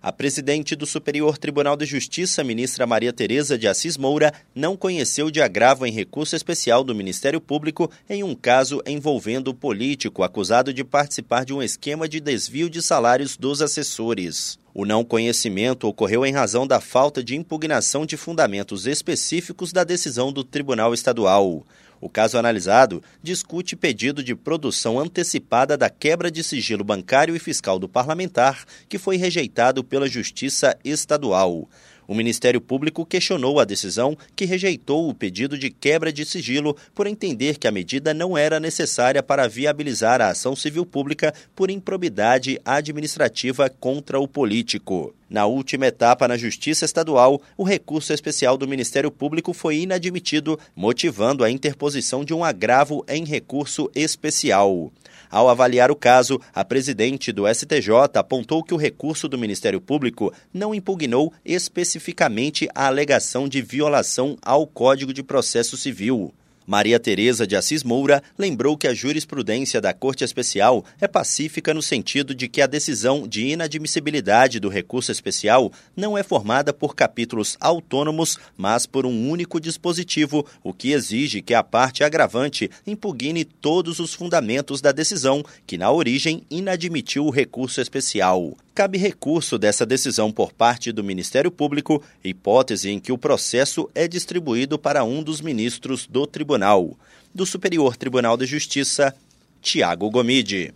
A presidente do Superior Tribunal de Justiça, ministra Maria Tereza de Assis Moura, não conheceu de agravo em recurso especial do Ministério Público em um caso envolvendo o político acusado de participar de um esquema de desvio de salários dos assessores. O não conhecimento ocorreu em razão da falta de impugnação de fundamentos específicos da decisão do Tribunal Estadual. O caso analisado discute pedido de produção antecipada da quebra de sigilo bancário e fiscal do parlamentar, que foi rejeitado pela Justiça Estadual. O Ministério Público questionou a decisão que rejeitou o pedido de quebra de sigilo por entender que a medida não era necessária para viabilizar a ação civil pública por improbidade administrativa contra o político. Na última etapa na Justiça Estadual, o recurso especial do Ministério Público foi inadmitido, motivando a interposição de um agravo em recurso especial. Ao avaliar o caso, a presidente do STJ apontou que o recurso do Ministério Público não impugnou especificamente a alegação de violação ao Código de Processo Civil. Maria Tereza de Assis Moura lembrou que a jurisprudência da Corte Especial é pacífica no sentido de que a decisão de inadmissibilidade do recurso especial não é formada por capítulos autônomos, mas por um único dispositivo, o que exige que a parte agravante impugne todos os fundamentos da decisão, que na origem inadmitiu o recurso especial cabe recurso dessa decisão por parte do Ministério Público, hipótese em que o processo é distribuído para um dos ministros do tribunal. Do Superior Tribunal de Justiça, Tiago Gomide.